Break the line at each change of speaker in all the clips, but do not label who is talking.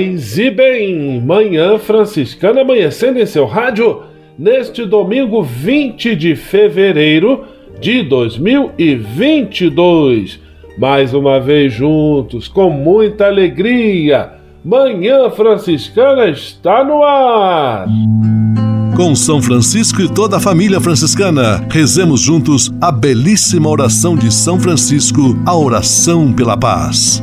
Paz e bem, Manhã Franciscana amanhecendo em seu rádio neste domingo 20 de fevereiro de 2022. Mais uma vez juntos, com muita alegria. Manhã Franciscana está no ar.
Com São Francisco e toda a família franciscana, rezemos juntos a belíssima oração de São Francisco, a oração pela paz.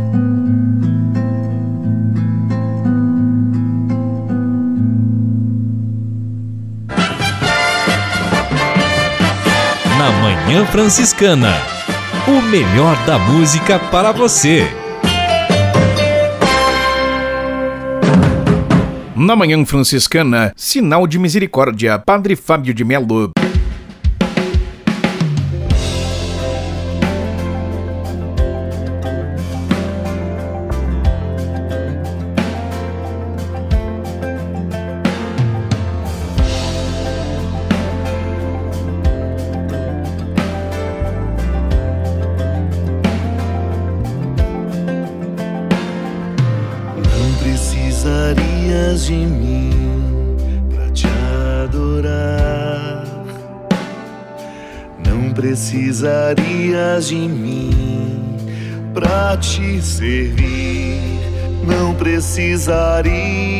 Na Manhã Franciscana. O melhor da música para você.
Na Manhã Franciscana, Sinal de Misericórdia, Padre Fábio de Melo.
Não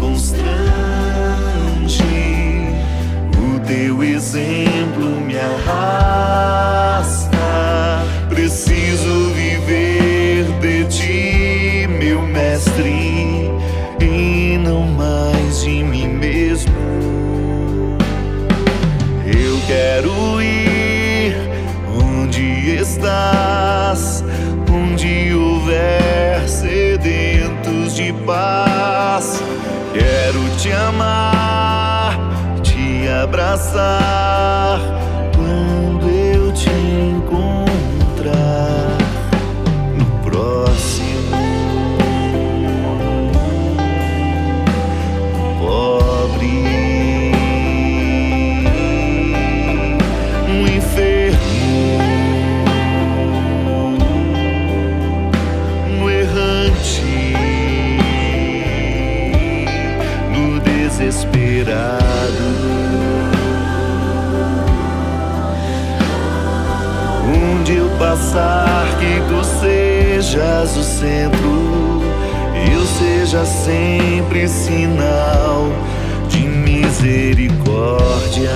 constrange, abraçar eu passar que tu sejas o centro eu seja sempre sinal de misericórdia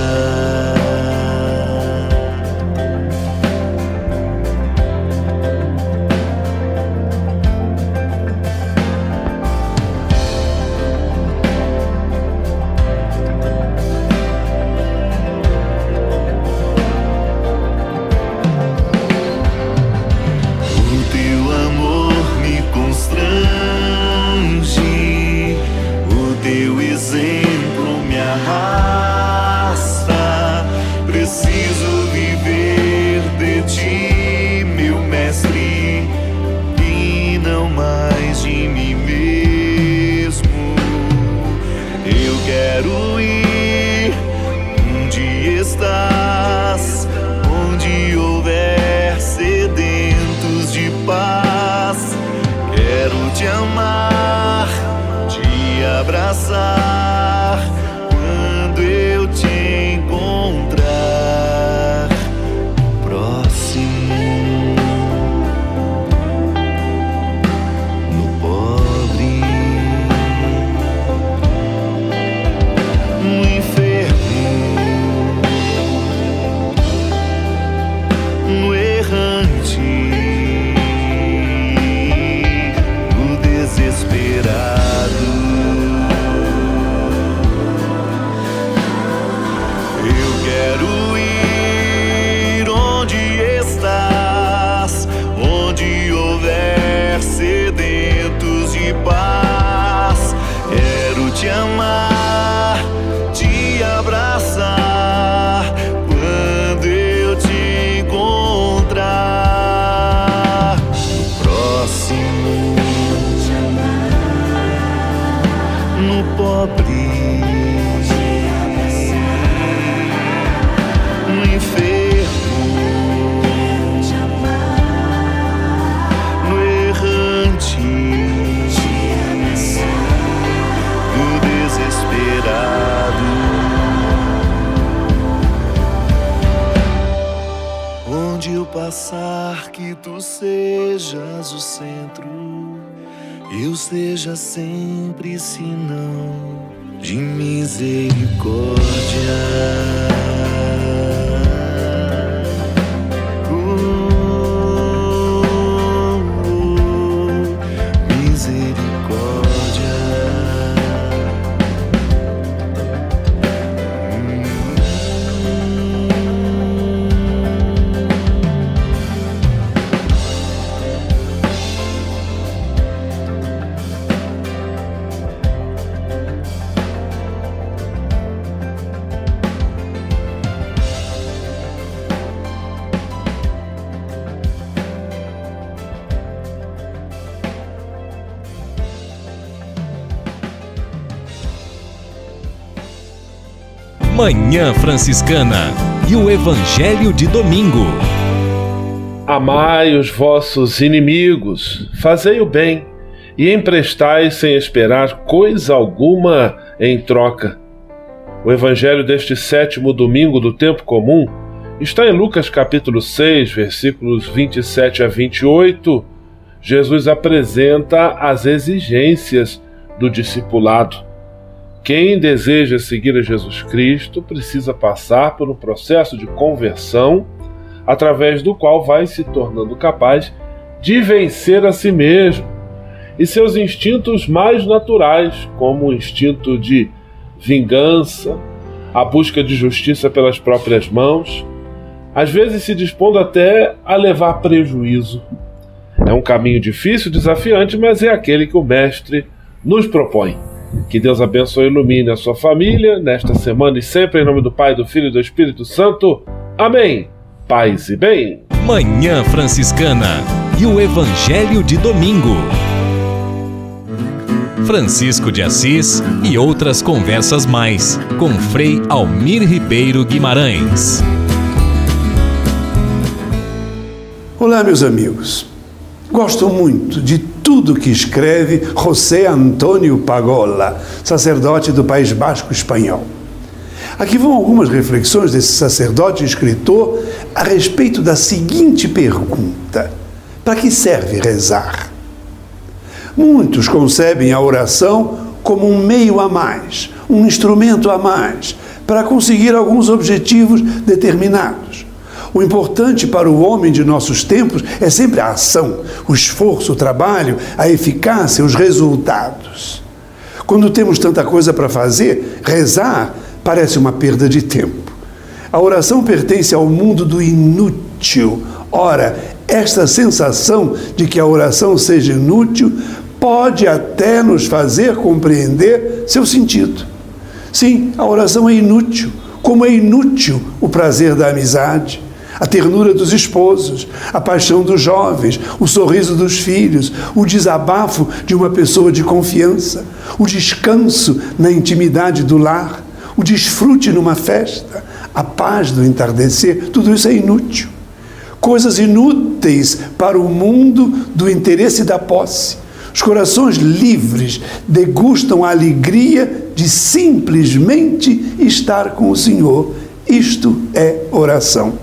o centro. Eu seja sempre sinal de misericórdia.
Manhã Franciscana e o Evangelho de Domingo.
Amai os vossos inimigos, fazei o bem e emprestai sem esperar coisa alguma em troca. O Evangelho deste sétimo domingo do tempo comum está em Lucas capítulo 6, versículos 27 a 28. Jesus apresenta as exigências do discipulado. Quem deseja seguir a Jesus Cristo precisa passar por um processo de conversão, através do qual vai se tornando capaz de vencer a si mesmo e seus instintos mais naturais, como o instinto de vingança, a busca de justiça pelas próprias mãos, às vezes se dispondo até a levar prejuízo. É um caminho difícil, desafiante, mas é aquele que o Mestre nos propõe. Que Deus abençoe e ilumine a sua família nesta semana e sempre em nome do Pai, do Filho e do Espírito Santo. Amém. Paz e bem.
Manhã Franciscana e o Evangelho de Domingo. Francisco de Assis e outras conversas mais com Frei Almir Ribeiro Guimarães.
Olá, meus amigos. Gosto muito de tudo que escreve José Antônio Pagola, sacerdote do País Basco espanhol. Aqui vão algumas reflexões desse sacerdote e escritor a respeito da seguinte pergunta: Para que serve rezar? Muitos concebem a oração como um meio a mais, um instrumento a mais para conseguir alguns objetivos determinados. O importante para o homem de nossos tempos é sempre a ação, o esforço, o trabalho, a eficácia, os resultados. Quando temos tanta coisa para fazer, rezar parece uma perda de tempo. A oração pertence ao mundo do inútil. Ora, esta sensação de que a oração seja inútil pode até nos fazer compreender seu sentido. Sim, a oração é inútil, como é inútil o prazer da amizade, a ternura dos esposos, a paixão dos jovens, o sorriso dos filhos, o desabafo de uma pessoa de confiança, o descanso na intimidade do lar, o desfrute numa festa, a paz do entardecer, tudo isso é inútil. Coisas inúteis para o mundo do interesse da posse. Os corações livres degustam a alegria de simplesmente estar com o Senhor. Isto é oração.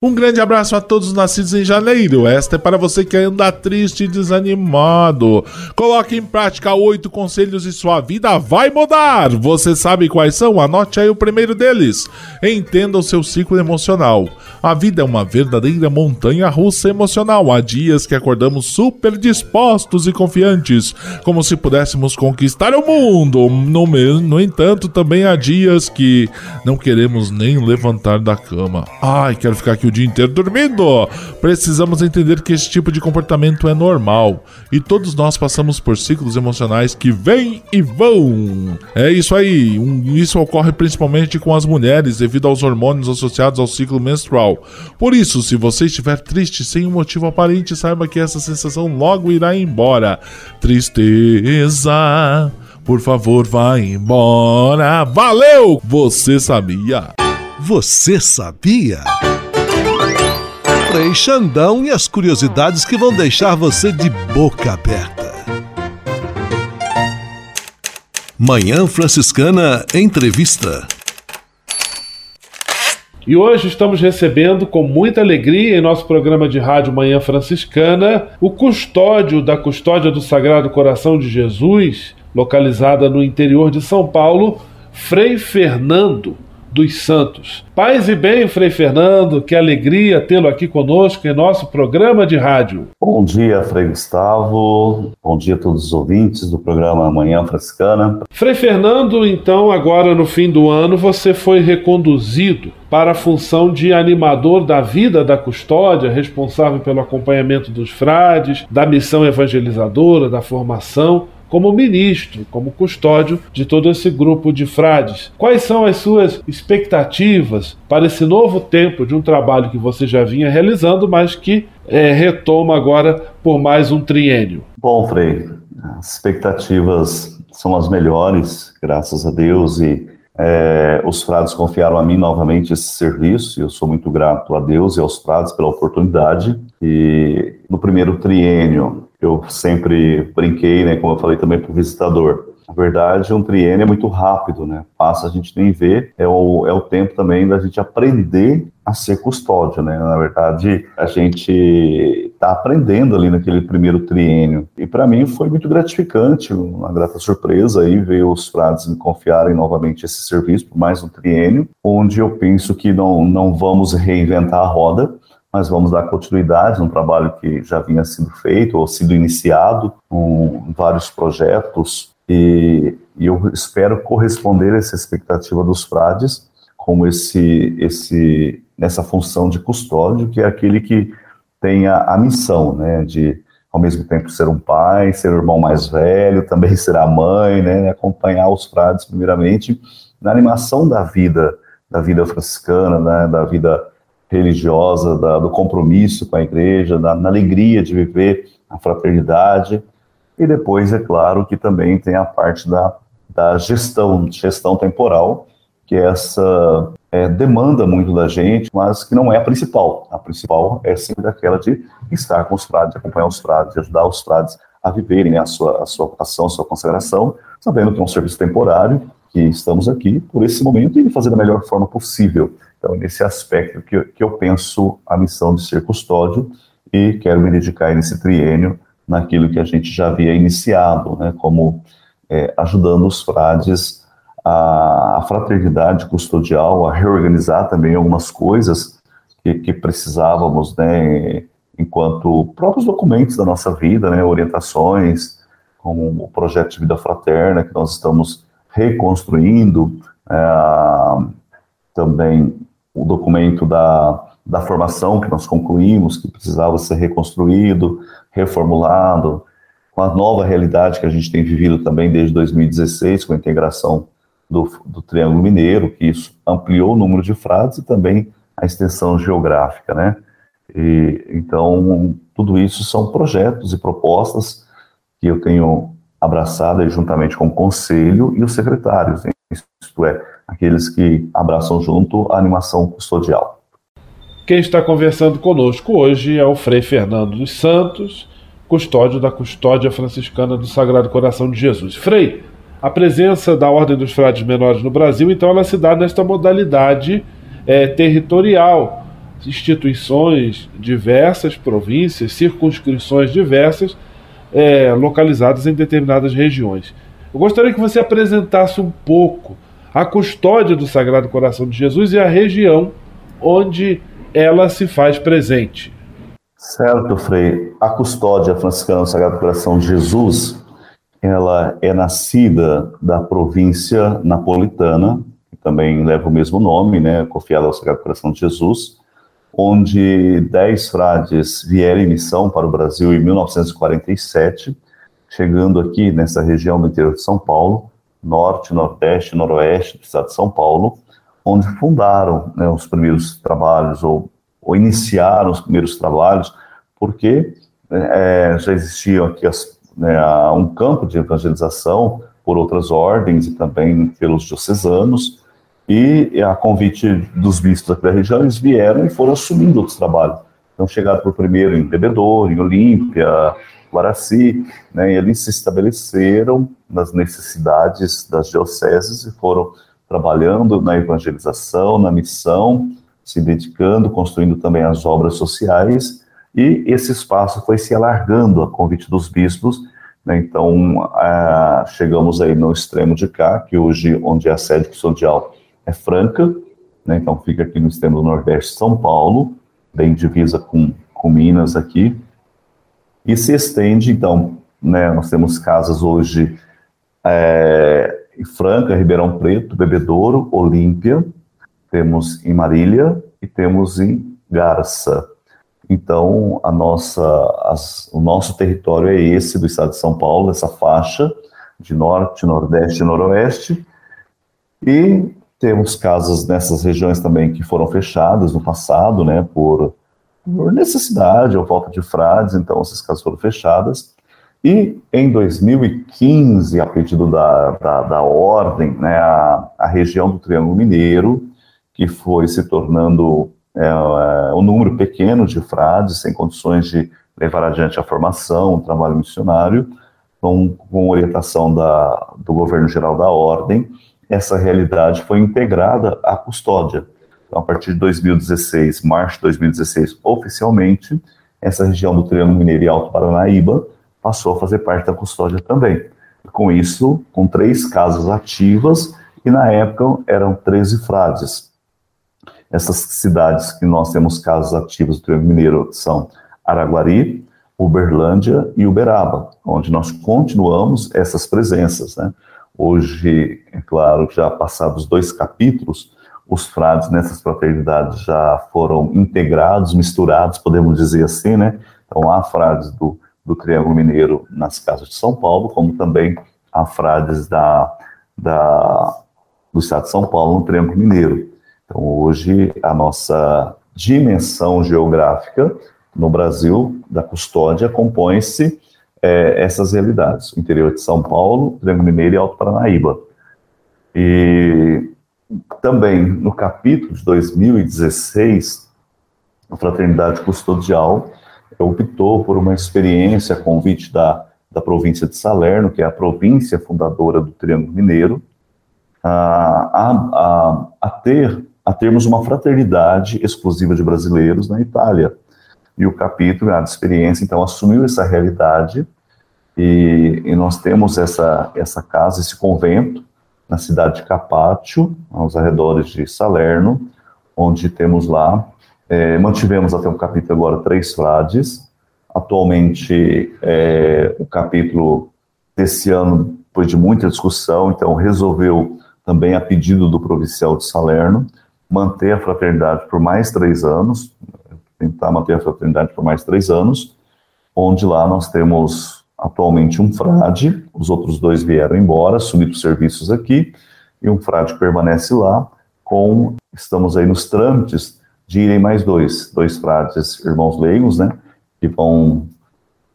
Um grande abraço a todos nascidos em janeiro. Esta é para você que anda triste e desanimado. Coloque em prática oito conselhos e sua vida vai mudar. Você sabe quais são? Anote aí o primeiro deles. Entenda o seu ciclo emocional. A vida é uma verdadeira montanha russa emocional. Há dias que acordamos super dispostos e confiantes, como se pudéssemos conquistar o mundo. No, no entanto, também há dias que não queremos nem levantar da cama. Ai, quero ficar aqui o dia inteiro dormindo. Precisamos entender que esse tipo de comportamento é normal e todos nós passamos por ciclos emocionais que vêm e vão. É isso aí. isso ocorre principalmente com as mulheres devido aos hormônios associados ao ciclo menstrual. Por isso, se você estiver triste sem um motivo aparente, saiba que essa sensação logo irá embora. Tristeza. Por favor, vá embora. Valeu! Você sabia?
Você sabia? Frei Xandão e as curiosidades que vão deixar você de boca aberta. Manhã Franciscana Entrevista.
E hoje estamos recebendo com muita alegria em nosso programa de rádio Manhã Franciscana o custódio da Custódia do Sagrado Coração de Jesus, localizada no interior de São Paulo, Frei Fernando dos Santos. Paz e bem, Frei Fernando, que alegria tê-lo aqui conosco em nosso programa de rádio.
Bom dia, Frei Gustavo. Bom dia a todos os ouvintes do programa Manhã Franciscana.
Frei Fernando, então, agora no fim do ano, você foi reconduzido para a função de animador da vida da custódia, responsável pelo acompanhamento dos frades, da missão evangelizadora, da formação como ministro, como custódio de todo esse grupo de frades. Quais são as suas expectativas para esse novo tempo de um trabalho que você já vinha realizando, mas que é, retoma agora por mais um triênio?
Bom, Frei, as expectativas são as melhores, graças a Deus, e é, os frades confiaram a mim novamente esse serviço, e eu sou muito grato a Deus e aos frades pela oportunidade. E no primeiro triênio, eu sempre brinquei, né, como eu falei também para o visitador. Na verdade, um triênio é muito rápido, né? Passa, a gente nem vê, é o, é o tempo também da gente aprender a ser custódio, né? Na verdade, a gente está aprendendo ali naquele primeiro triênio. E para mim foi muito gratificante, uma grata surpresa aí ver os frades me confiarem novamente esse serviço por mais um triênio, onde eu penso que não, não vamos reinventar a roda, mas vamos dar continuidade num trabalho que já vinha sendo feito ou sido iniciado com vários projetos. E, e eu espero corresponder a essa expectativa dos frades como esse esse nessa função de custódio que é aquele que tem a, a missão né de ao mesmo tempo ser um pai, ser o irmão mais velho, também ser a mãe, né, acompanhar os frades primeiramente na animação da vida, da vida franciscana, né, da vida religiosa, da, do compromisso com a igreja, da, na alegria de viver a fraternidade. E depois, é claro, que também tem a parte da, da gestão, gestão temporal, que essa é, demanda muito da gente, mas que não é a principal. A principal é sempre aquela de estar com os frades, acompanhar os frades, ajudar os frades a viverem né, a sua a sua vocação, a sua consagração, sabendo que é um serviço temporário, que estamos aqui por esse momento e fazer da melhor forma possível. Então, nesse aspecto que, que eu penso a missão de ser custódio e quero me dedicar nesse triênio naquilo que a gente já havia iniciado, né, como é, ajudando os frades a, a, fraternidade custodial, a reorganizar também algumas coisas que, que precisávamos, né, enquanto próprios documentos da nossa vida, né, orientações, como o projeto de vida fraterna que nós estamos reconstruindo, é, também o documento da, da formação que nós concluímos, que precisava ser reconstruído, reformulado, com a nova realidade que a gente tem vivido também desde 2016, com a integração do, do Triângulo Mineiro, que isso ampliou o número de frades e também a extensão geográfica, né? E, então, tudo isso são projetos e propostas que eu tenho abraçado juntamente com o conselho e os secretários, isto é, aqueles que abraçam junto a animação custodial.
Quem está conversando conosco hoje é o Frei Fernando dos Santos, custódio da Custódia Franciscana do Sagrado Coração de Jesus. Frei, a presença da Ordem dos Frades Menores no Brasil, então, ela se dá nesta modalidade é, territorial. Instituições diversas, províncias, circunscrições diversas, é, localizadas em determinadas regiões. Eu gostaria que você apresentasse um pouco a custódia do Sagrado Coração de Jesus e a região onde ela se faz presente.
Certo, Frei. A custódia franciscana do Sagrado Coração de Jesus, ela é nascida da província napolitana, que também leva o mesmo nome, né, confiada ao Sagrado Coração de Jesus, onde dez frades vieram em missão para o Brasil em 1947, chegando aqui nessa região do interior de São Paulo, norte, nordeste, noroeste do estado de São Paulo, onde fundaram né, os primeiros trabalhos ou, ou, iniciaram os primeiros trabalhos, porque é, já existiam aqui as, né, um campo de evangelização por outras ordens e também pelos diocesanos, e a convite dos bispos da região, eles vieram e foram assumindo outros trabalhos. Então, chegaram por primeiro em Bebedouro, em Olímpia, Guaraci, né, eles se estabeleceram nas necessidades das dioceses e foram trabalhando na evangelização, na missão, se dedicando, construindo também as obras sociais, e esse espaço foi se alargando a convite dos bispos, né, então a, chegamos aí no extremo de cá, que hoje, onde é a sede custodial é Franca, né, então fica aqui no extremo do nordeste de São Paulo, bem divisa com, com Minas aqui, e se estende, então, né, nós temos casas hoje é, em Franca, Ribeirão Preto, Bebedouro, Olímpia, temos em Marília e temos em Garça. Então, a nossa, as, o nosso território é esse do estado de São Paulo, essa faixa de norte, nordeste e noroeste. E temos casas nessas regiões também que foram fechadas no passado, né, por por necessidade ou falta de frades, então essas casas foram fechadas. E em 2015, a pedido da, da, da ordem, né, a, a, região do Triângulo Mineiro, que foi se tornando é, é, um número pequeno de frades, sem condições de levar adiante a formação, o trabalho missionário, com, com orientação da, do governo geral da ordem, essa realidade foi integrada à custódia. Então, a partir de 2016, março de 2016, oficialmente, essa região do Triângulo Mineiro e Alto Paranaíba passou a fazer parte da custódia também. Com isso, com três casas ativas, e na época eram 13 frades. Essas cidades que nós temos casas ativas do Triângulo Mineiro são Araguari, Uberlândia e Uberaba, onde nós continuamos essas presenças. Né? Hoje, é claro, já passados dois capítulos, os frades nessas fraternidades já foram integrados, misturados, podemos dizer assim, né? Então, há frades do, do Triângulo Mineiro nas casas de São Paulo, como também há frades da, da, do Estado de São Paulo no Triângulo Mineiro. Então, hoje, a nossa dimensão geográfica no Brasil, da custódia, compõe-se é, essas realidades: o interior de São Paulo, Triângulo Mineiro e Alto Paranaíba. E também no capítulo de 2016, a Fraternidade Custodial optou por uma experiência a convite da, da província de Salerno, que é a província fundadora do Triângulo Mineiro, a, a, a, ter, a termos uma fraternidade exclusiva de brasileiros na Itália. E o capítulo, a experiência, então, assumiu essa realidade e, e, nós temos essa, essa casa, esse convento, na cidade de Capátio, aos arredores de Salerno, onde temos lá, é, mantivemos até o capítulo agora três frades. Atualmente, é, o capítulo desse ano, depois de muita discussão, então resolveu também a pedido do provincial de Salerno, manter a fraternidade por mais três anos, tentar manter a fraternidade por mais três anos, onde lá nós temos atualmente um frade, os outros dois vieram embora, subiram os serviços aqui, e um frade permanece lá, com, estamos aí nos trâmites de irem mais dois, dois frades irmãos leigos, né, que vão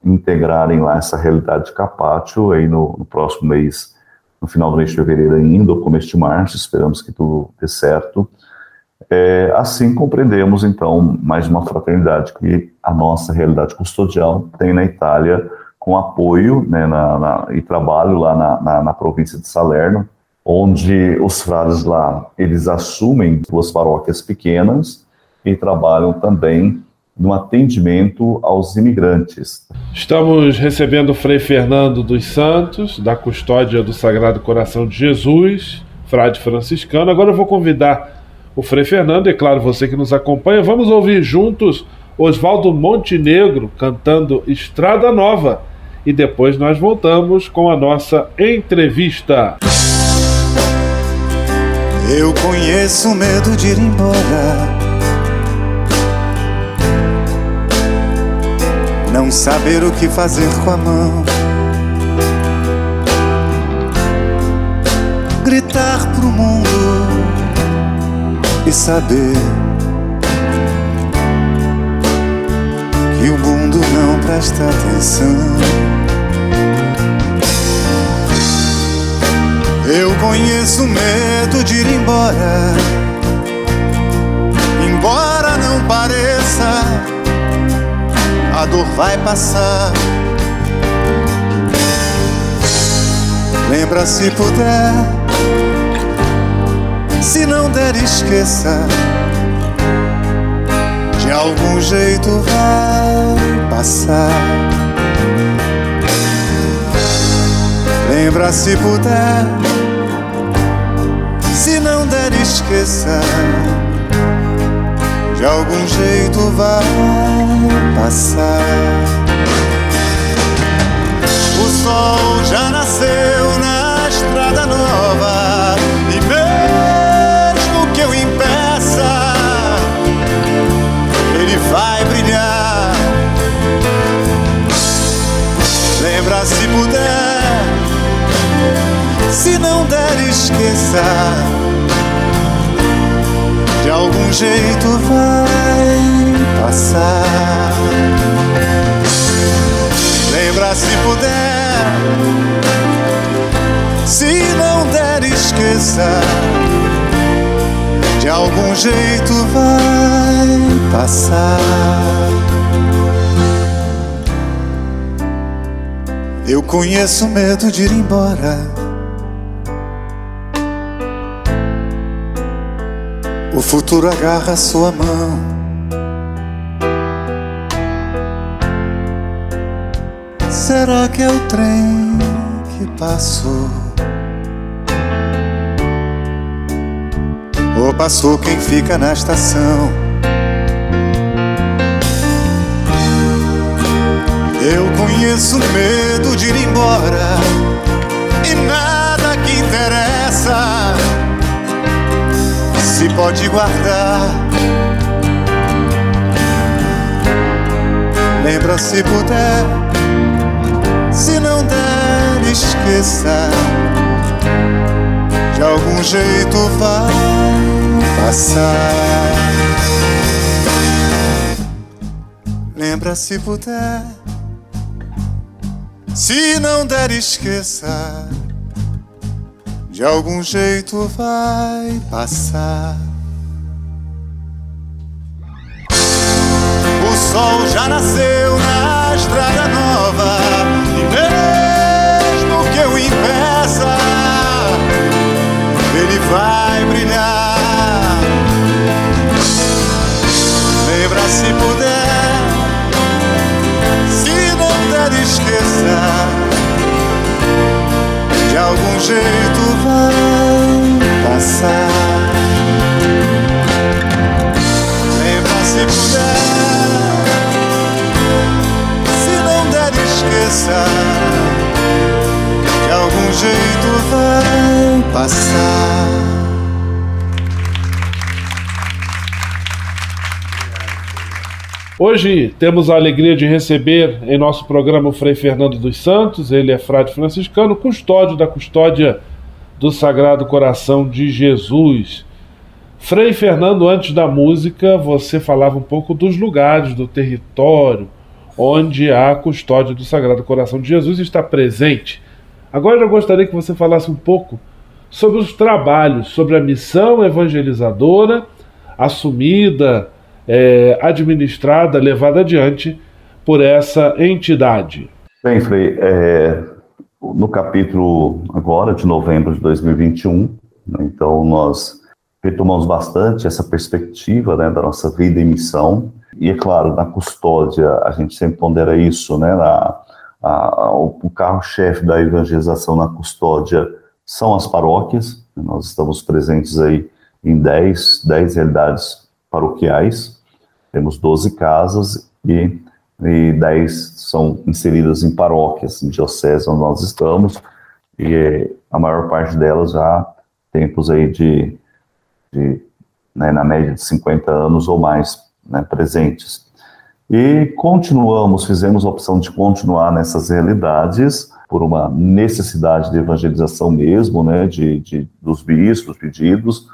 integrarem lá essa realidade de Capátio aí no, no próximo mês no final do mês de fevereiro ainda, ou começo de março, esperamos que tudo dê certo. É, assim compreendemos, então, mais uma fraternidade que a nossa realidade custodial tem na Itália, com apoio né, na, na, e trabalho lá na, na, província de Salerno, onde os frades lá, eles assumem duas paróquias pequenas e trabalham também no atendimento aos imigrantes.
Estamos recebendo o Frei Fernando dos Santos, da Custódia do Sagrado Coração de Jesus, frade franciscano. Agora eu vou convidar o Frei Fernando, e claro, você que nos acompanha, vamos ouvir juntos Oswaldo Montenegro cantando Estrada Nova. E depois nós voltamos com a nossa entrevista.
Eu conheço medo de ir embora não saber o que fazer com a mão. Gritar pro mundo e saber que o mundo não presta atenção. Eu conheço medo de ir embora, embora não pareça a dor vai passar. Lembra se puder, se não der, esqueça. Algum jeito vai passar. Lembra se puder, se não der, esqueça de algum jeito vai passar. O sol já nasceu na estrada nova Se puder, se não der, esqueça de algum jeito vai passar. Lembra se puder, se não der, esqueça. De algum jeito vai passar. Eu conheço medo de ir embora O futuro agarra sua mão. Será que é o trem que passou? Ou passou quem fica na estação? Eu conheço medo de ir embora e nada que interessa se pode guardar. Lembra se puder, se não der, esqueça. De algum jeito vai passar. Lembra se puder, se não der, esqueça de algum jeito vai passar. O sol já nasceu na estrada nova e mesmo que eu impeça, ele vai brilhar. Lembra se puder, algum jeito vai passar. Lembra se puder, se não der, esqueça. De algum jeito vai passar.
Hoje temos a alegria de receber em nosso programa o Frei Fernando dos Santos, ele é frade franciscano, custódio da custódia do Sagrado Coração de Jesus. Frei Fernando, antes da música, você falava um pouco dos lugares, do território onde a custódia do Sagrado Coração de Jesus está presente. Agora eu gostaria que você falasse um pouco sobre os trabalhos, sobre a missão evangelizadora assumida é, administrada, levada adiante por essa entidade.
Bem, Frei, é, no capítulo agora de novembro de 2021, né, então nós retomamos bastante essa perspectiva né, da nossa vida e missão, e é claro, na custódia, a gente sempre pondera isso, né, na, a, o carro-chefe da evangelização na custódia são as paróquias, nós estamos presentes aí em 10, 10 realidades paroquiais. Temos 12 casas e, e 10 são inseridas em paróquias, em dioceses onde nós estamos, e a maior parte delas já tempos aí de, de né, na média de 50 anos ou mais né, presentes. E continuamos, fizemos a opção de continuar nessas realidades por uma necessidade de evangelização mesmo, né, de, de dos bispos pedidos,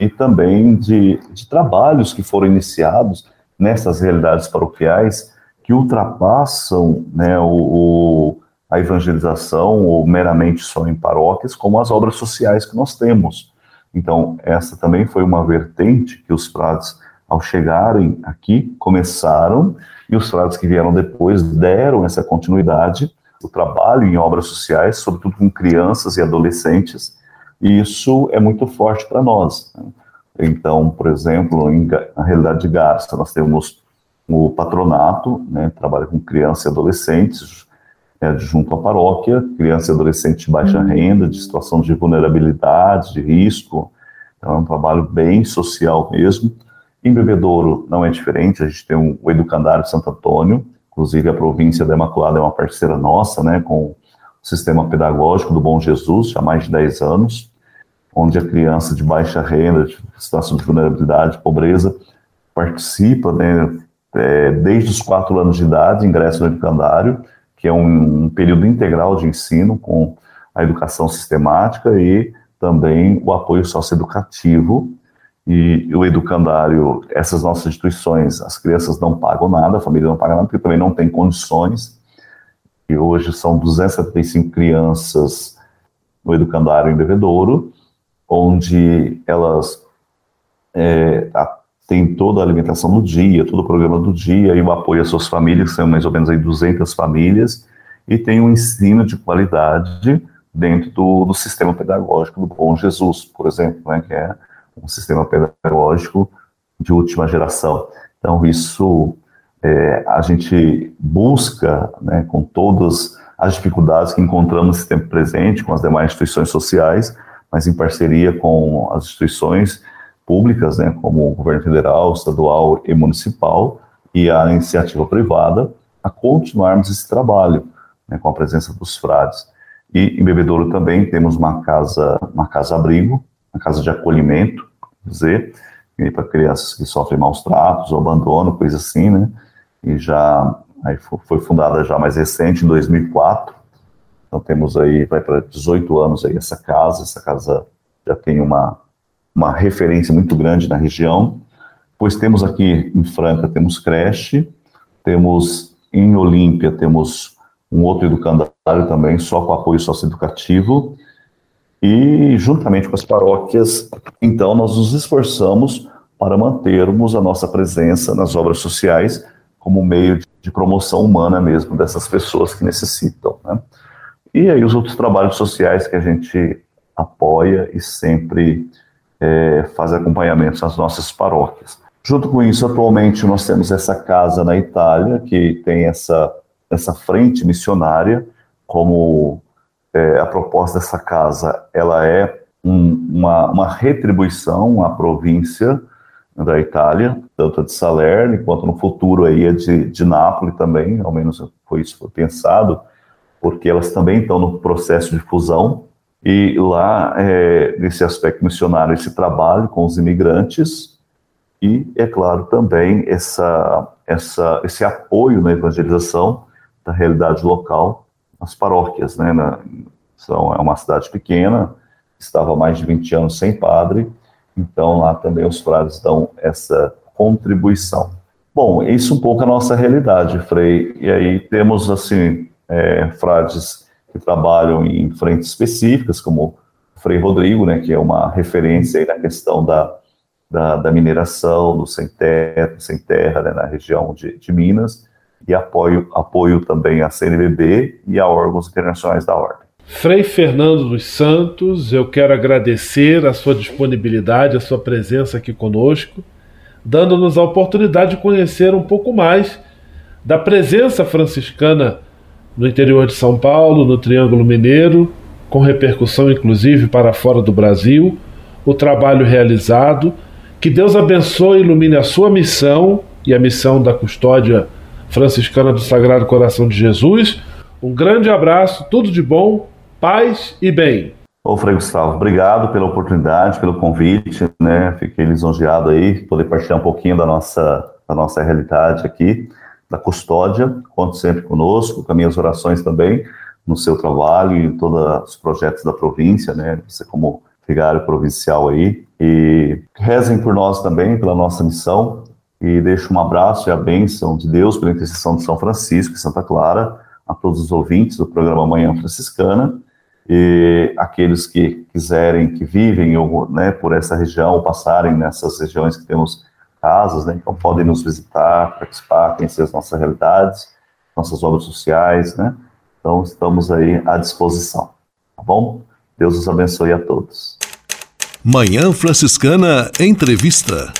e também de, de trabalhos que foram iniciados nessas realidades paroquiais que ultrapassam né, o, o, a evangelização ou meramente só em paróquias, como as obras sociais que nós temos. Então, essa também foi uma vertente que os frades, ao chegarem aqui, começaram, e os frades que vieram depois deram essa continuidade, o trabalho em obras sociais, sobretudo com crianças e adolescentes, e isso é muito forte para nós. Né? Então, por exemplo, em, na realidade de Garça, nós temos o patronato, né, trabalha com crianças e adolescentes, é, junto à paróquia, criança e adolescente de baixa uhum. renda, de situação de vulnerabilidade, de risco. Então, é um trabalho bem social mesmo. Em Bebedouro não é diferente, a gente tem um, o Educandário Santo Antônio, inclusive a província da Imaculada é uma parceira nossa, né, com o sistema pedagógico do Bom Jesus, há mais de 10 anos, onde a criança de baixa renda, de situação de vulnerabilidade, pobreza, participa, né, é, desde os quatro anos de idade, ingressa no educandário, que é um, um período integral de ensino com a educação sistemática e também o apoio socioeducativo. E o educandário, essas nossas instituições, as crianças não pagam nada, a família não paga nada, porque também não tem condições. E hoje são 275 crianças no educandário em Bebedouro, onde elas é, têm toda a alimentação do dia, todo o programa do dia e o apoio às suas famílias, que são mais ou menos aí 200 famílias, e tem um ensino de qualidade dentro do, do sistema pedagógico do Bom Jesus, por exemplo, né, que é um sistema pedagógico de última geração. Então, isso é, a gente busca, né, com todas as dificuldades que encontramos nesse tempo presente, com as demais instituições sociais, mas em parceria com as instituições públicas, né, como o governo federal, estadual e municipal, e a iniciativa privada, a continuarmos esse trabalho, né, com a presença dos frades. E em Bebedouro também temos uma casa, uma casa abrigo, uma casa de acolhimento, dizer, para crianças que sofrem maus tratos ou abandono, coisa assim, né? e já aí foi fundada já mais recente, em 2004. Então temos aí, vai para 18 anos aí essa casa, essa casa já tem uma, uma referência muito grande na região. Pois temos aqui em Franca, temos creche, temos em Olímpia, temos um outro educandário também, só com apoio socioeducativo, E, juntamente com as paróquias, então, nós nos esforçamos para mantermos a nossa presença nas obras sociais como meio de promoção humana mesmo dessas pessoas que necessitam. Né? E aí os outros trabalhos sociais que a gente apoia e sempre é, faz acompanhamentos nas nossas paróquias. Junto com isso, atualmente nós temos essa casa na Itália que tem essa, essa frente missionária como é, a proposta dessa casa ela é um, uma, uma retribuição à província da Itália, tanto de Salerno quanto no futuro aí a de, de Nápoles também, ao menos foi isso foi pensado, porque elas também estão no processo de fusão e lá é, nesse aspecto missionário esse trabalho com os imigrantes e é claro também essa, essa esse apoio na evangelização da realidade local nas paróquias, né? Na, são, é uma cidade pequena, estava há mais de 20 anos sem padre, então lá também os frades dão essa contribuição. Bom, isso um pouco a nossa realidade, Frei. E aí temos, assim, é, frades que trabalham em frentes específicas, como Frei Rodrigo, né, que é uma referência na questão da, da, da mineração, do sem terra, sem terra né, na região de, de Minas, e apoio, apoio também à CNBB e a órgãos internacionais da ordem.
Frei Fernando dos Santos, eu quero agradecer a sua disponibilidade, a sua presença aqui conosco, dando-nos a oportunidade de conhecer um pouco mais da presença franciscana no interior de São Paulo, no Triângulo Mineiro, com repercussão inclusive para fora do Brasil, o trabalho realizado. Que Deus abençoe e ilumine a sua missão e a missão da custódia franciscana do Sagrado Coração de Jesus. Um grande abraço, tudo de bom, paz e bem.
Ô, Frei Gustavo, obrigado pela oportunidade, pelo convite, né? Fiquei lisonjeado aí, poder partilhar um pouquinho da nossa, da nossa realidade aqui, da custódia. Conto sempre conosco, com as minhas orações também, no seu trabalho e em todos os projetos da província, né? Você como vigário provincial aí. E rezem por nós também, pela nossa missão, e deixo um abraço e a bênção de Deus pela intercessão de São Francisco e Santa Clara a todos os ouvintes do programa Manhã Franciscana e aqueles que quiserem, que vivem né, por essa região, passarem nessas regiões que temos casas, né, então podem nos visitar, participar, conhecer as nossas realidades, nossas obras sociais, né, então estamos aí à disposição, tá bom? Deus os abençoe a todos.
Manhã Franciscana Entrevista.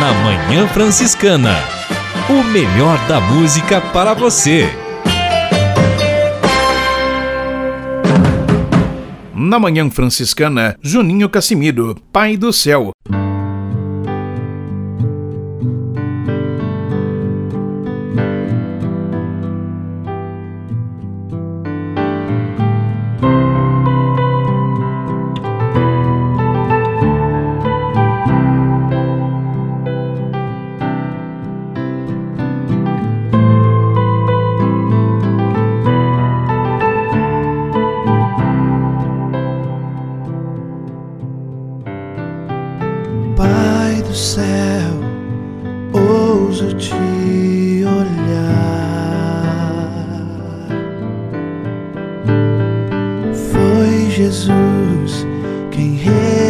na Manhã Franciscana. O melhor da música para você.
Na Manhã Franciscana, Juninho Cassimiro, Pai do céu, Quem reina.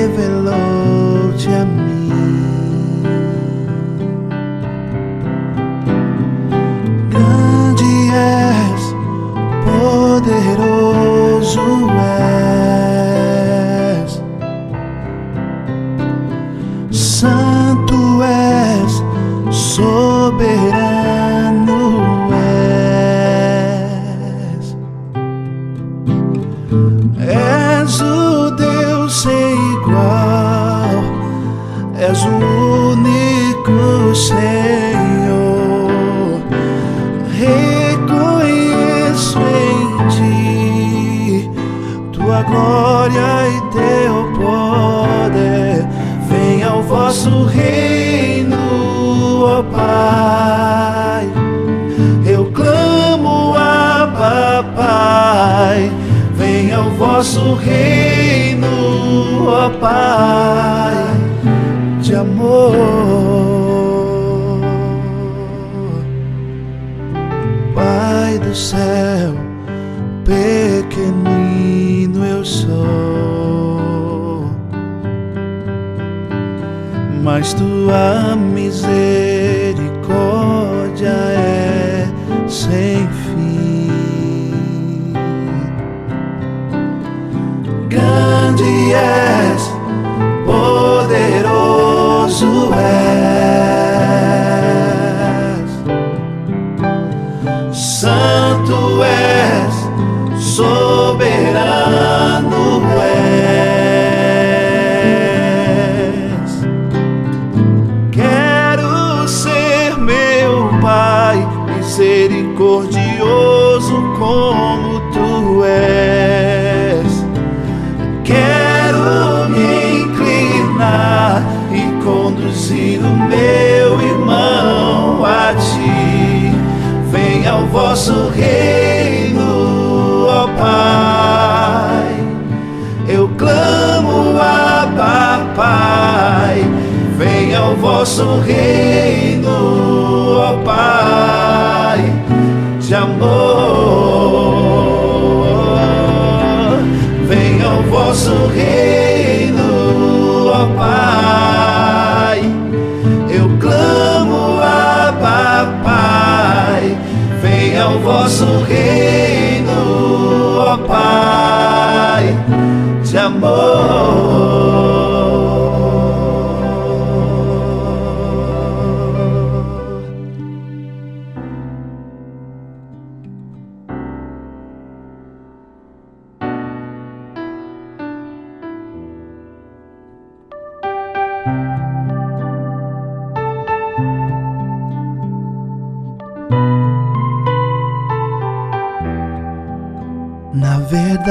Misericordioso como tu és. Quero me inclinar e conduzir o meu irmão a ti. Venha ao vosso reino, ó Pai. Eu clamo a Pai. Venha ao vosso reino, ó Pai, Pai. Eu clamo a Pai. Venha ao vosso reino,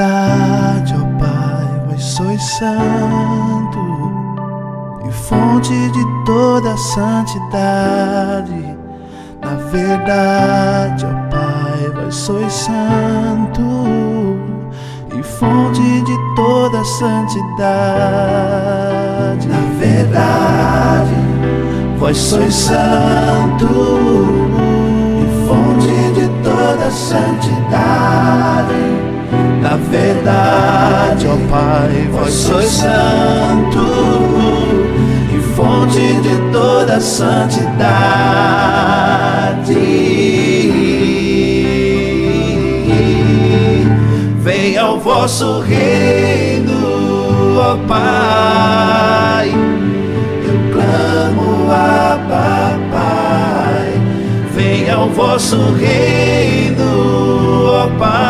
verdade, ó Pai, vós sois santo e fonte de toda santidade. Na verdade, ó Pai, vós sois santo e fonte de toda santidade. Na verdade, vós sois santo e fonte de toda santidade. Na verdade, ó Pai, vós sois santo e fonte de toda santidade. Venha ao vosso reino, ó Pai. Eu clamo a Pai. Venha ao vosso reino, ó Pai,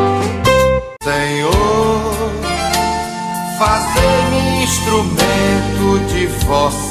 De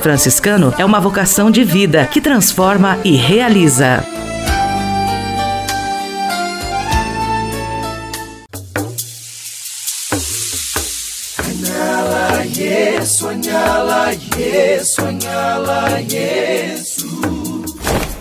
franciscano é uma vocação de vida que transforma e realiza.
Yesu, anyala Yesu, anyala Yesu.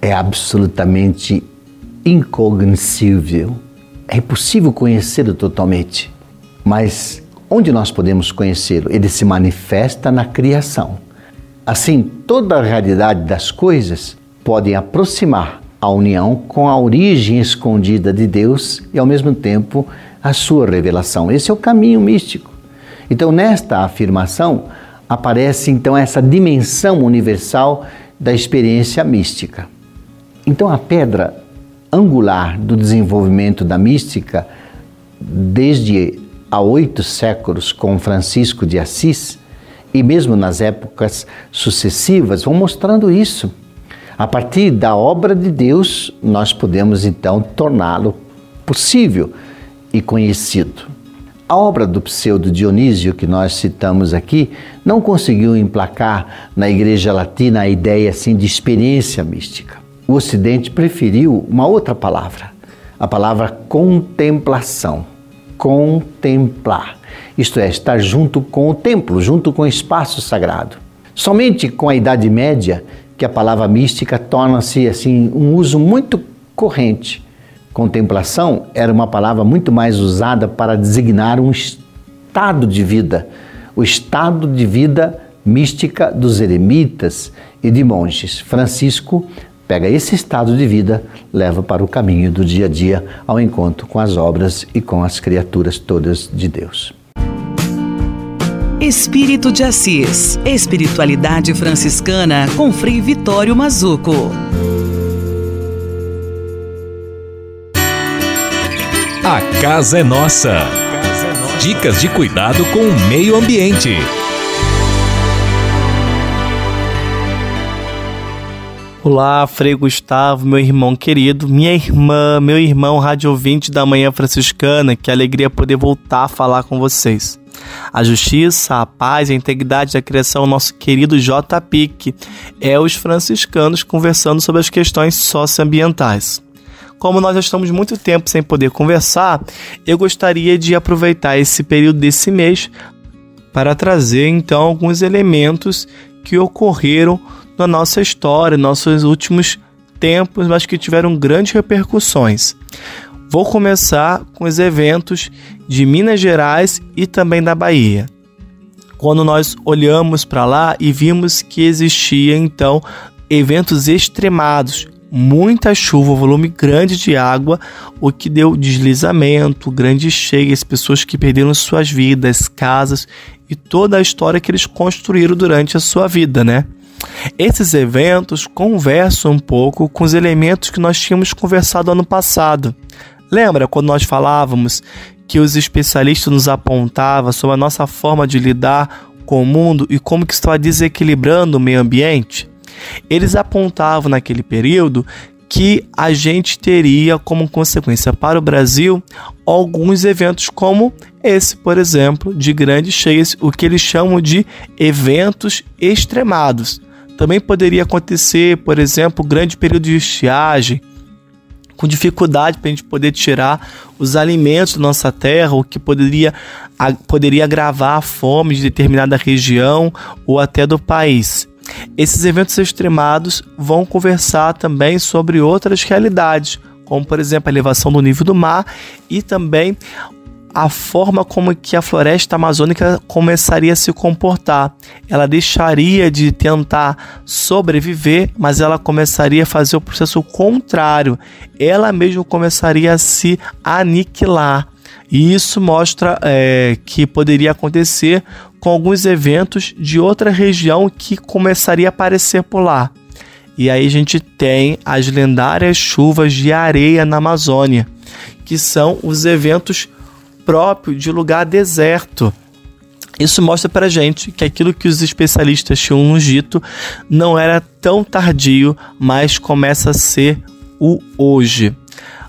é absolutamente incognoscível. É impossível conhecê-lo totalmente. Mas onde nós podemos conhecê-lo? Ele se manifesta na criação. Assim, toda a realidade das coisas podem aproximar a união com a origem escondida de Deus e, ao mesmo tempo, a sua revelação. Esse é o caminho místico. Então, nesta afirmação, aparece então essa dimensão universal da experiência mística. Então, a pedra angular do desenvolvimento da mística, desde há oito séculos com Francisco de Assis, e mesmo nas épocas sucessivas, vão mostrando isso a partir da obra de Deus, nós podemos então torná-lo possível e conhecido. A obra do pseudo Dionísio, que nós citamos aqui, não conseguiu emplacar na Igreja Latina a ideia assim de experiência mística. O Ocidente preferiu uma outra palavra, a palavra contemplação. Contemplar, isto é, estar junto com o templo, junto com o espaço sagrado. Somente com a Idade Média que a palavra mística torna-se assim um uso muito corrente. Contemplação era uma palavra muito mais usada para designar um estado de vida, o estado de vida mística dos eremitas e de monges. Francisco pega esse estado de vida, leva para o caminho do dia a dia, ao encontro com as obras e com as criaturas todas de Deus.
Espírito de Assis. Espiritualidade franciscana com Frei Vitório Mazuco.
A casa é nossa. Dicas de cuidado com o meio ambiente.
Olá, Frei Gustavo, meu irmão querido, minha irmã, meu irmão rádio ouvinte da Manhã Franciscana, que alegria poder voltar a falar com vocês. A justiça, a paz e a integridade da criação, nosso querido J. Pique, é os franciscanos conversando sobre as questões socioambientais. Como nós já estamos muito tempo sem poder conversar, eu gostaria de aproveitar esse período desse mês para trazer então alguns elementos que ocorreram na nossa história, nossos últimos tempos, mas que tiveram grandes repercussões. Vou começar com os eventos de Minas Gerais e também da Bahia. Quando nós olhamos para lá e vimos que existia então eventos extremados, muita chuva, volume grande de água, o que deu deslizamento, grandes cheias, pessoas que perderam suas vidas, casas e toda a história que eles construíram durante a sua vida, né? Esses eventos conversam um pouco com os elementos que nós tínhamos conversado ano passado. Lembra quando nós falávamos que os especialistas nos apontavam sobre a nossa forma de lidar com o mundo e como que estava desequilibrando o meio ambiente? Eles apontavam naquele período que a gente teria como consequência para o Brasil alguns eventos como esse, por exemplo, de grandes cheias, o que eles chamam de eventos extremados. Também poderia acontecer, por exemplo, grande período de estiagem, com dificuldade para a gente poder tirar os alimentos da nossa terra, o que poderia, a, poderia agravar a fome de determinada região ou até do país. Esses eventos extremados vão conversar também sobre outras realidades, como por exemplo a elevação do nível do mar e também a forma como que a floresta amazônica começaria a se comportar. Ela deixaria de tentar sobreviver, mas ela começaria a fazer o processo contrário. Ela mesma começaria a se aniquilar. E isso mostra é, que poderia acontecer com alguns eventos de outra região que começaria a aparecer por lá. E aí a gente tem as lendárias chuvas de areia na Amazônia, que são os eventos próprios de lugar deserto. Isso mostra pra gente que aquilo que os especialistas tinham nos dito não era tão tardio, mas começa a ser o hoje.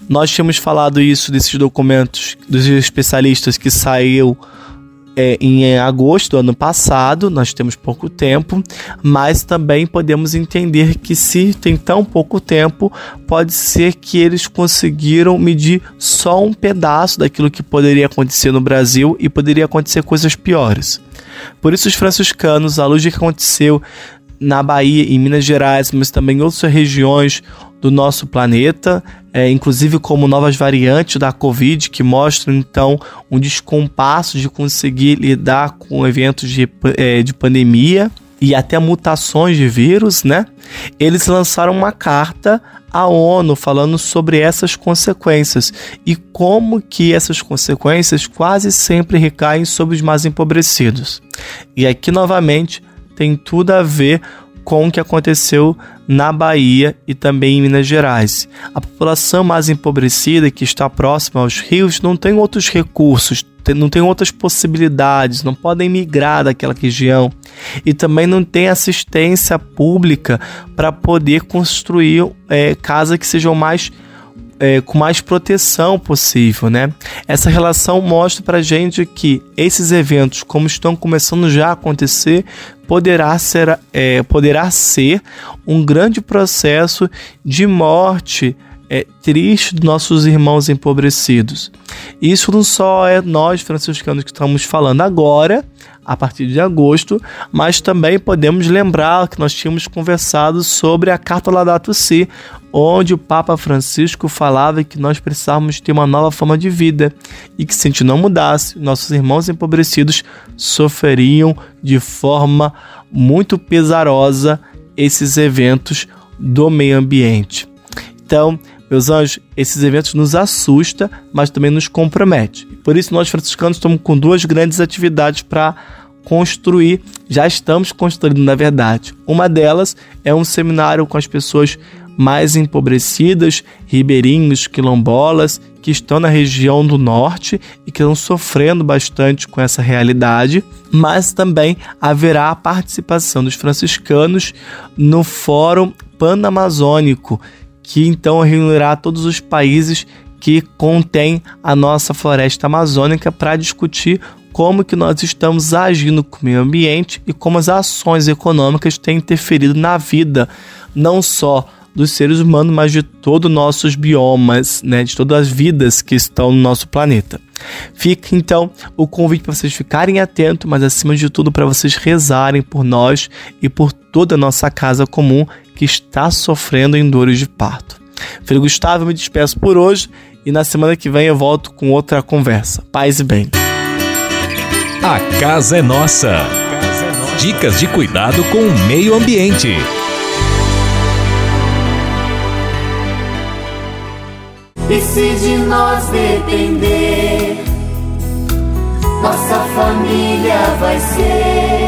Nós tínhamos falado isso desses documentos dos especialistas que saiu é, em agosto do ano passado, nós temos pouco tempo, mas também podemos entender que se tem tão pouco tempo, pode ser que eles conseguiram medir só um pedaço daquilo que poderia acontecer no Brasil e poderia acontecer coisas piores. Por isso, os franciscanos, à luz do que aconteceu na Bahia, em Minas Gerais, mas também em outras regiões do nosso planeta, é, inclusive como novas variantes da Covid, que mostram então um descompasso de conseguir lidar com eventos de, é, de pandemia e até mutações de vírus, né? Eles lançaram uma carta à ONU falando sobre essas consequências e como que essas consequências quase sempre recaem sobre os mais empobrecidos. E aqui novamente tem tudo a ver com o que aconteceu na Bahia e também em Minas Gerais. A população mais empobrecida, que está próxima aos rios, não tem outros recursos, não tem outras possibilidades, não podem migrar daquela região e também não tem assistência pública para poder construir é, casas que sejam mais é, com mais proteção possível, né? Essa relação mostra para gente que esses eventos, como estão começando já a acontecer, poderá ser, é, poderá ser um grande processo de morte é, triste dos nossos irmãos empobrecidos. Isso não só é nós franciscanos que estamos falando agora, a partir de agosto, mas também podemos lembrar que nós tínhamos conversado sobre a Carta Laudato Si, onde o Papa Francisco falava que nós precisávamos ter uma nova forma de vida e que se a gente não mudasse, nossos irmãos empobrecidos sofreriam de forma muito pesarosa esses eventos do meio ambiente. Então, meus anjos, esses eventos nos assustam, mas também nos compromete. Por isso, nós franciscanos estamos com duas grandes atividades para construir, já estamos construindo na verdade. Uma delas é um seminário com as pessoas mais empobrecidas, ribeirinhos, quilombolas, que estão na região do norte e que estão sofrendo bastante com essa realidade, mas também haverá a participação dos franciscanos no Fórum Panamazônico, que então reunirá todos os países que contém a nossa floresta amazônica para discutir como que nós estamos agindo com o meio ambiente e como as ações econômicas têm interferido na vida, não só dos seres humanos, mas de todos os nossos biomas, né, de todas as vidas que estão no nosso planeta. Fica então o convite para vocês ficarem atentos, mas acima de tudo para vocês rezarem por nós e por toda a nossa casa comum que está sofrendo em dores de parto. Filho Gustavo, eu me despeço por hoje e na semana que vem eu volto com outra conversa. Paz e bem.
A casa é nossa. Dicas de cuidado com o meio ambiente.
E se de nós depender, nossa família vai ser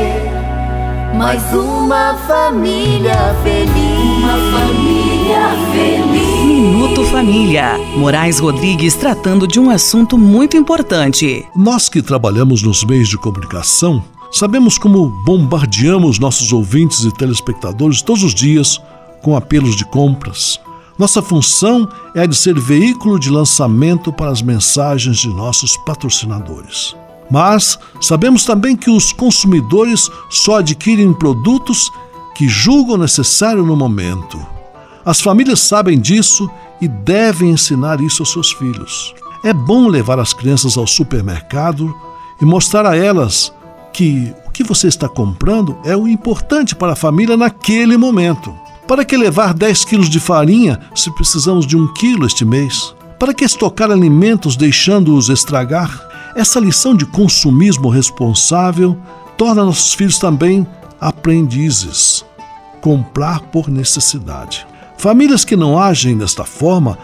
mais uma família feliz. Uma família feliz.
Minuto Família. Moraes Rodrigues tratando de um assunto muito importante.
Nós que trabalhamos nos meios de comunicação, sabemos como bombardeamos nossos ouvintes e telespectadores todos os dias com apelos de compras. Nossa função é a de ser veículo de lançamento para as mensagens de nossos patrocinadores. Mas sabemos também que os consumidores só adquirem produtos que julgam necessário no momento. As famílias sabem disso e devem ensinar isso aos seus filhos. É bom levar as crianças ao supermercado e mostrar a elas que o que você está comprando é o importante para a família naquele momento. Para que levar 10 quilos de farinha se precisamos de um quilo este mês? Para que estocar alimentos deixando-os estragar? Essa lição de consumismo responsável torna nossos filhos também aprendizes. Comprar por necessidade. Famílias que não agem desta forma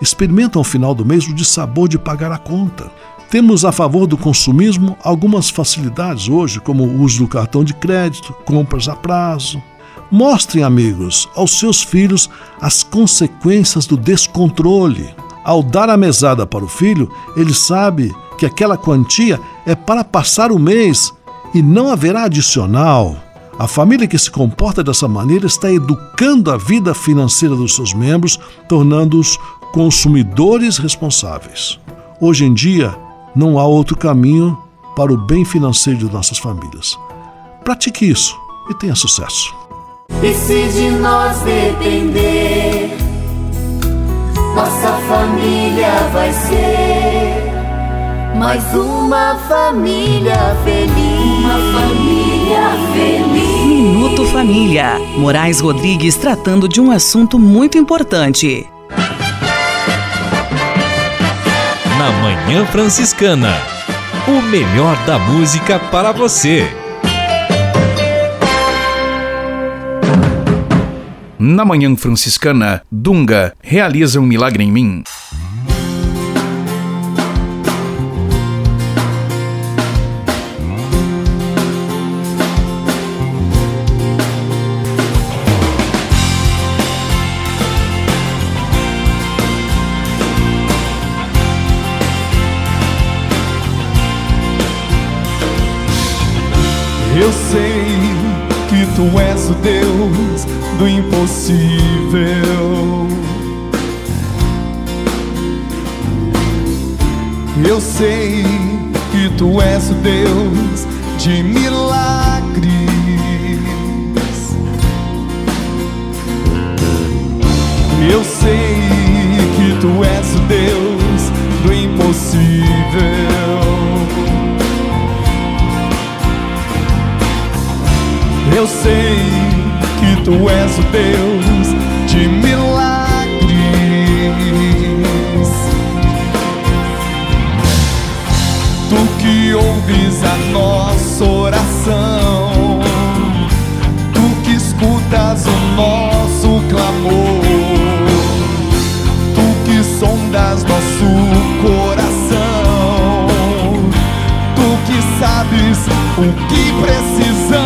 experimentam ao final do mês o dissabor de pagar a conta. Temos a favor do consumismo algumas facilidades hoje, como o uso do cartão de crédito, compras a prazo. Mostrem, amigos, aos seus filhos as consequências do descontrole. Ao dar a mesada para o filho, ele sabe que aquela quantia é para passar o mês e não haverá adicional. A família que se comporta dessa maneira está educando a vida financeira dos seus membros, tornando-os consumidores responsáveis. Hoje em dia, não há outro caminho para o bem financeiro de nossas famílias. Pratique isso e tenha sucesso.
E se de nós depender, nossa família vai ser mais uma família feliz. Uma família feliz.
Minuto Família. Moraes Rodrigues tratando de um assunto muito importante.
Na Manhã Franciscana. O melhor da música para você.
Na Manhã Franciscana, Dunga realiza um milagre em mim.
Eu sei que tu és o Deus do impossível. Eu sei que tu és o Deus de milagres. Eu sei que tu és o Deus do impossível. Eu sei que tu és o Deus de milagres. Tu que ouves a nossa oração, tu que escutas o nosso clamor, tu que sondas nosso coração, tu que sabes o que precisamos.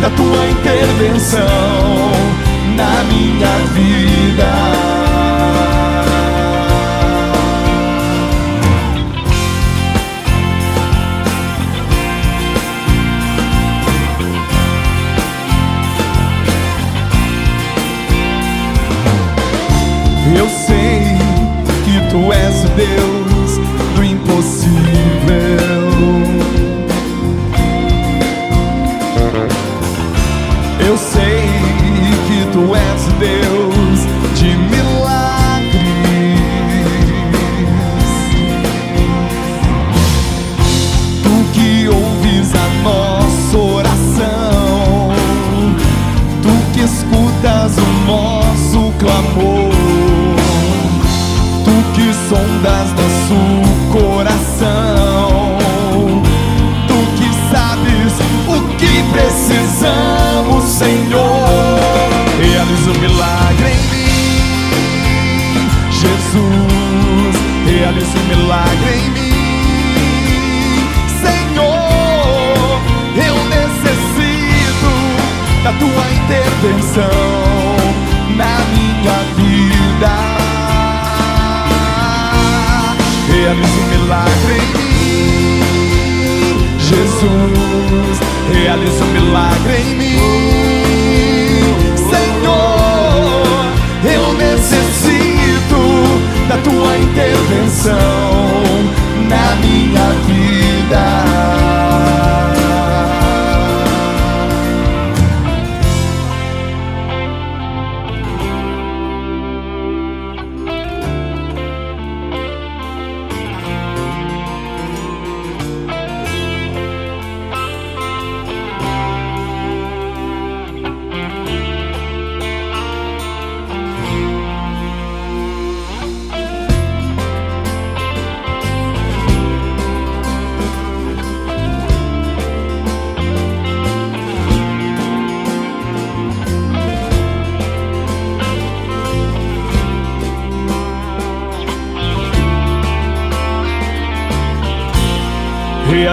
da tua intervenção na minha vida. Sondas nosso coração, tu que sabes o que precisamos, Senhor. Realiza o milagre em mim, Jesus. Realiza o milagre em mim, Senhor. Eu necessito da tua intervenção na minha Realiza um milagre em mim. Jesus, Realiza um milagre em mim. Senhor, eu necessito da tua intervenção.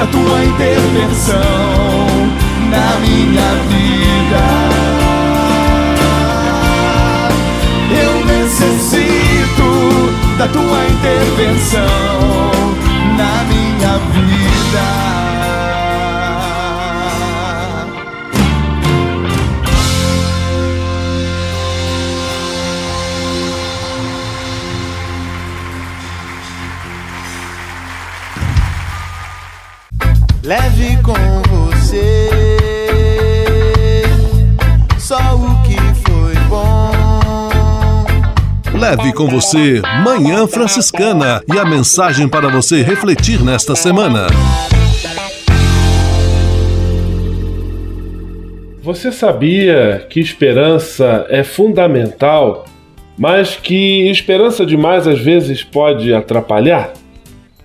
Da tua intervenção na minha vida. Eu necessito da tua intervenção Leve com você
Manhã Franciscana e a mensagem para você refletir nesta semana.
Você sabia que esperança é fundamental, mas que esperança demais às vezes pode atrapalhar?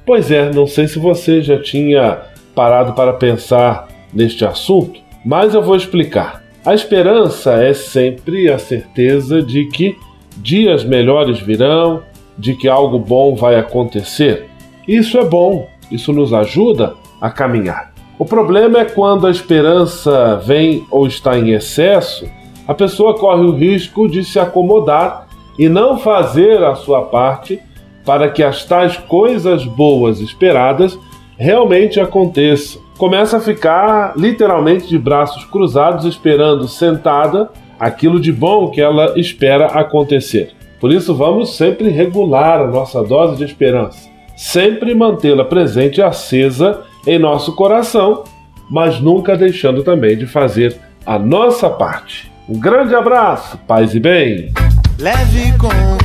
Pois é, não sei se você já tinha parado para pensar neste assunto, mas eu vou explicar. A esperança é sempre a certeza de que dias melhores virão, de que algo bom vai acontecer. Isso é bom, isso nos ajuda a caminhar. O problema é quando a esperança vem ou está em excesso, a pessoa corre o risco de se acomodar e não fazer a sua parte para que as tais coisas boas esperadas realmente aconteça. Começa a ficar literalmente de braços cruzados, esperando sentada aquilo de bom que ela espera acontecer. Por isso, vamos sempre regular a nossa dose de esperança, sempre mantê-la presente e acesa em nosso coração, mas nunca deixando também de fazer a nossa parte. Um grande abraço, paz e bem.
Leve com